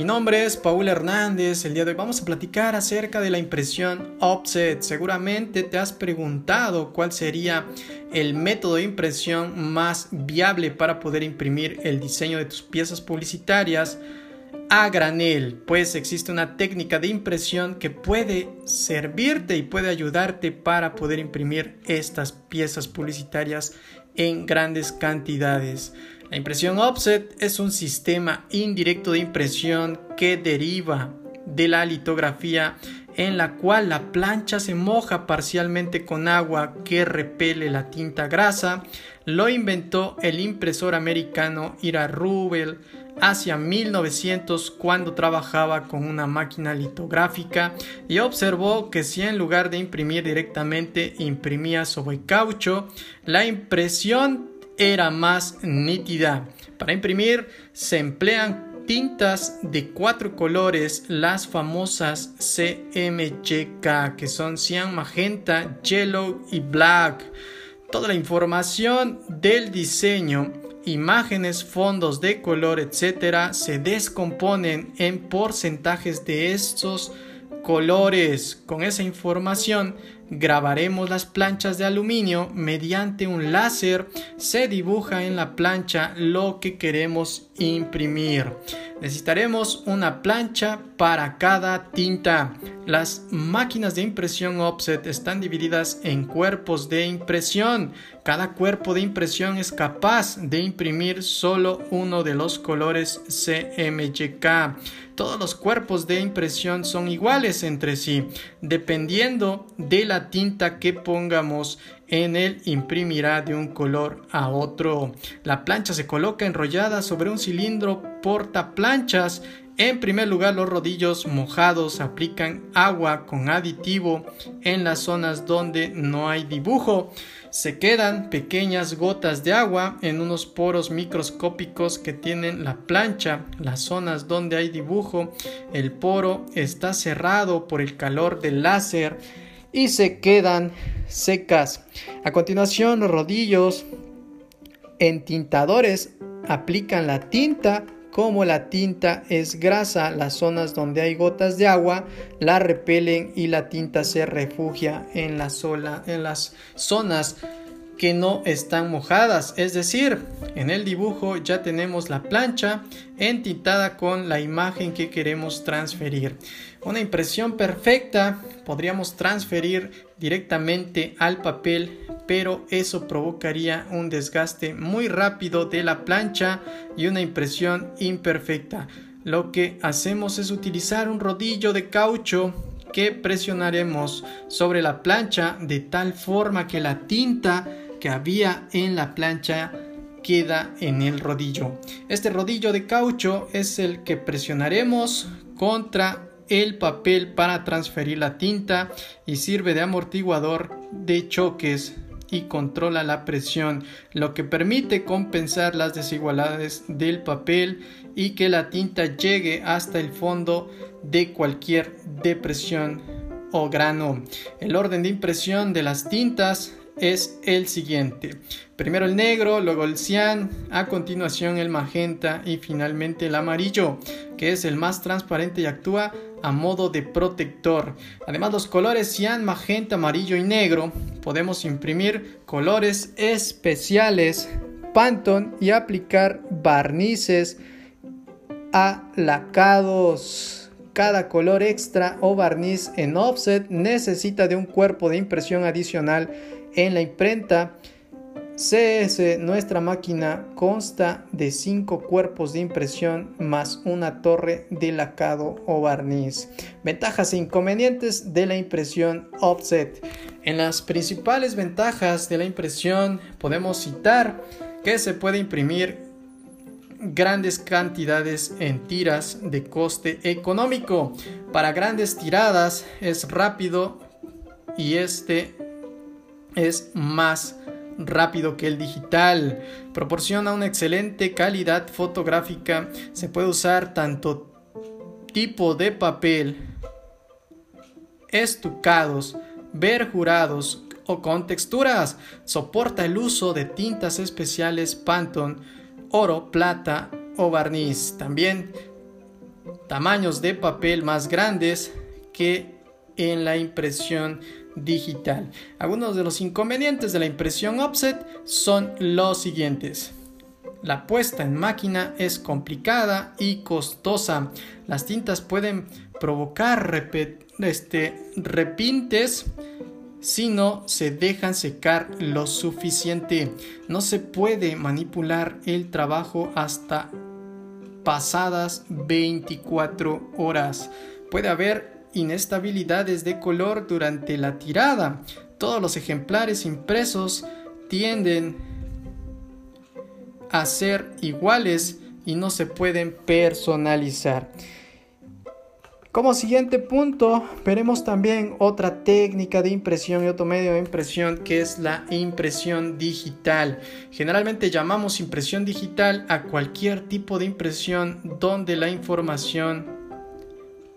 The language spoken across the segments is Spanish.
Mi nombre es Paul Hernández. El día de hoy vamos a platicar acerca de la impresión offset. Seguramente te has preguntado cuál sería el método de impresión más viable para poder imprimir el diseño de tus piezas publicitarias a granel, pues existe una técnica de impresión que puede servirte y puede ayudarte para poder imprimir estas piezas publicitarias en grandes cantidades. La impresión offset es un sistema indirecto de impresión que deriva de la litografía en la cual la plancha se moja parcialmente con agua que repele la tinta grasa. Lo inventó el impresor americano Ira Rubel hacia 1900 cuando trabajaba con una máquina litográfica y observó que si en lugar de imprimir directamente imprimía sobre caucho, la impresión era más nítida. Para imprimir se emplean tintas de cuatro colores, las famosas CMYK, que son cian, magenta, yellow y black. Toda la información del diseño, imágenes, fondos de color, etcétera, se descomponen en porcentajes de estos colores. Con esa información grabaremos las planchas de aluminio mediante un láser. Se dibuja en la plancha lo que queremos imprimir. Necesitaremos una plancha para cada tinta. Las máquinas de impresión offset están divididas en cuerpos de impresión. Cada cuerpo de impresión es capaz de imprimir solo uno de los colores CMYK. Todos los cuerpos de impresión son iguales entre sí. Dependiendo de la tinta que pongamos en él, imprimirá de un color a otro. La plancha se coloca enrollada sobre un cilindro portaplanchas en primer lugar, los rodillos mojados aplican agua con aditivo en las zonas donde no hay dibujo. Se quedan pequeñas gotas de agua en unos poros microscópicos que tienen la plancha. Las zonas donde hay dibujo, el poro está cerrado por el calor del láser y se quedan secas. A continuación, los rodillos entintadores aplican la tinta como la tinta es grasa, las zonas donde hay gotas de agua la repelen y la tinta se refugia en, las zonas que no están mojadas, es decir, en el dibujo ya tenemos la plancha entintada con la imagen que queremos transferir. Una impresión perfecta podríamos transferir directamente al papel, pero eso provocaría un desgaste muy rápido de la plancha y una impresión imperfecta. Lo que hacemos es utilizar un rodillo de caucho que presionaremos sobre la plancha de tal forma que la tinta que había en la plancha queda en el rodillo. Este rodillo de caucho es el que presionaremos contra el papel para transferir la tinta y sirve de amortiguador de choques y controla la presión, lo que permite compensar las desigualdades del papel y que la tinta llegue hasta el fondo de cualquier depresión o grano. El orden de impresión de las tintas es el siguiente. Primero el negro, luego el cian, a continuación el magenta y finalmente el amarillo, que es el más transparente y actúa a modo de protector. Además los colores cian, magenta, amarillo y negro podemos imprimir colores especiales Pantone y aplicar barnices alacados. Cada color extra o barniz en offset necesita de un cuerpo de impresión adicional en la imprenta CS, nuestra máquina consta de cinco cuerpos de impresión más una torre de lacado o barniz. Ventajas e inconvenientes de la impresión offset. En las principales ventajas de la impresión podemos citar que se puede imprimir grandes cantidades en tiras de coste económico. Para grandes tiradas es rápido y este es más rápido que el digital. Proporciona una excelente calidad fotográfica. Se puede usar tanto tipo de papel, estucados, verjurados o con texturas. Soporta el uso de tintas especiales Pantone, oro, plata o barniz. También tamaños de papel más grandes que en la impresión digital. Algunos de los inconvenientes de la impresión offset son los siguientes. La puesta en máquina es complicada y costosa. Las tintas pueden provocar este, repintes si no se dejan secar lo suficiente. No se puede manipular el trabajo hasta pasadas 24 horas. Puede haber inestabilidades de color durante la tirada. Todos los ejemplares impresos tienden a ser iguales y no se pueden personalizar. Como siguiente punto, veremos también otra técnica de impresión y otro medio de impresión que es la impresión digital. Generalmente llamamos impresión digital a cualquier tipo de impresión donde la información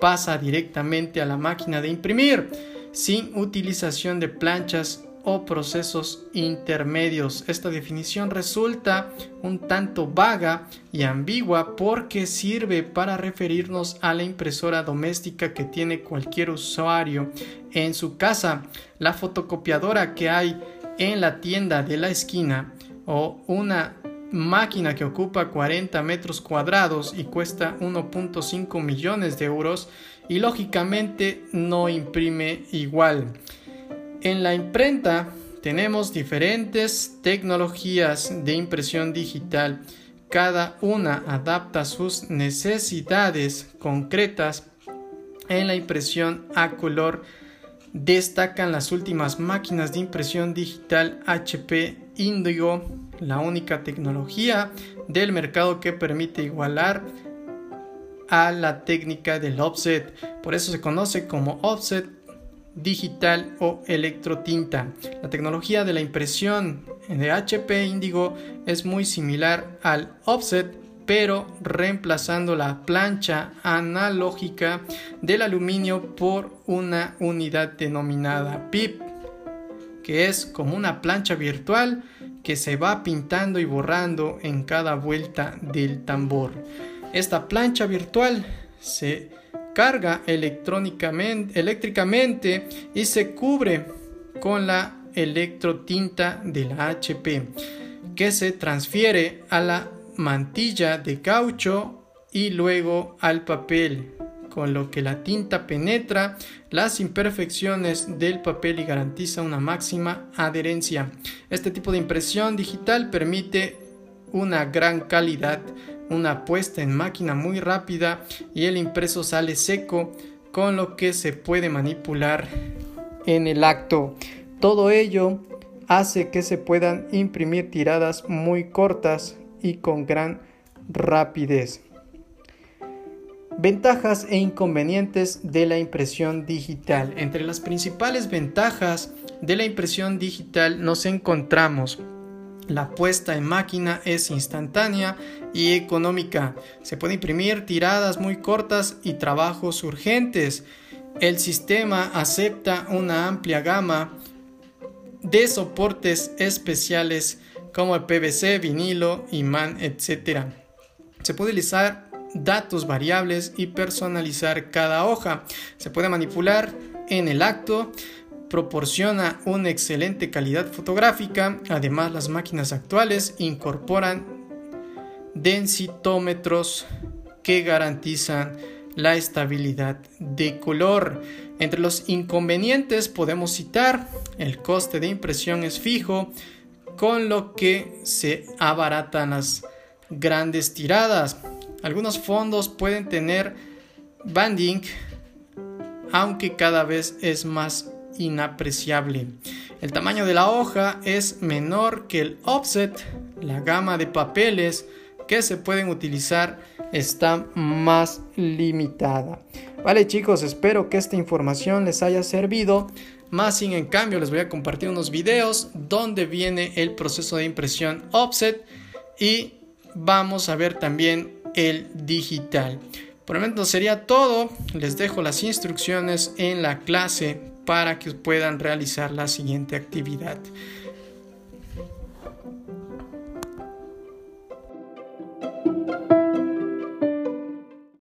pasa directamente a la máquina de imprimir sin utilización de planchas o procesos intermedios. Esta definición resulta un tanto vaga y ambigua porque sirve para referirnos a la impresora doméstica que tiene cualquier usuario en su casa, la fotocopiadora que hay en la tienda de la esquina o una máquina que ocupa 40 metros cuadrados y cuesta 1.5 millones de euros y lógicamente no imprime igual. En la imprenta tenemos diferentes tecnologías de impresión digital. Cada una adapta sus necesidades concretas. En la impresión a color destacan las últimas máquinas de impresión digital HP Indigo, la única tecnología del mercado que permite igualar a la técnica del offset. Por eso se conoce como offset digital o electrotinta. La tecnología de la impresión de HP Indigo es muy similar al offset, pero reemplazando la plancha analógica del aluminio por una unidad denominada PIP, que es como una plancha virtual que se va pintando y borrando en cada vuelta del tambor. Esta plancha virtual se carga electrónicamente, eléctricamente y se cubre con la electrotinta de la HP que se transfiere a la mantilla de caucho y luego al papel con lo que la tinta penetra las imperfecciones del papel y garantiza una máxima adherencia. Este tipo de impresión digital permite una gran calidad una puesta en máquina muy rápida y el impreso sale seco con lo que se puede manipular en el acto. Todo ello hace que se puedan imprimir tiradas muy cortas y con gran rapidez. Ventajas e inconvenientes de la impresión digital. Entre las principales ventajas de la impresión digital nos encontramos la puesta en máquina es instantánea y económica. Se puede imprimir tiradas muy cortas y trabajos urgentes. El sistema acepta una amplia gama de soportes especiales como el PVC, vinilo, imán, etc. Se puede utilizar datos variables y personalizar cada hoja. Se puede manipular en el acto proporciona una excelente calidad fotográfica. Además, las máquinas actuales incorporan densitómetros que garantizan la estabilidad de color. Entre los inconvenientes podemos citar el coste de impresión es fijo, con lo que se abaratan las grandes tiradas. Algunos fondos pueden tener banding, aunque cada vez es más inapreciable. El tamaño de la hoja es menor que el offset. La gama de papeles que se pueden utilizar está más limitada. Vale chicos, espero que esta información les haya servido. Más sin en cambio les voy a compartir unos videos donde viene el proceso de impresión offset y vamos a ver también el digital. Por el momento sería todo. Les dejo las instrucciones en la clase para que puedan realizar la siguiente actividad.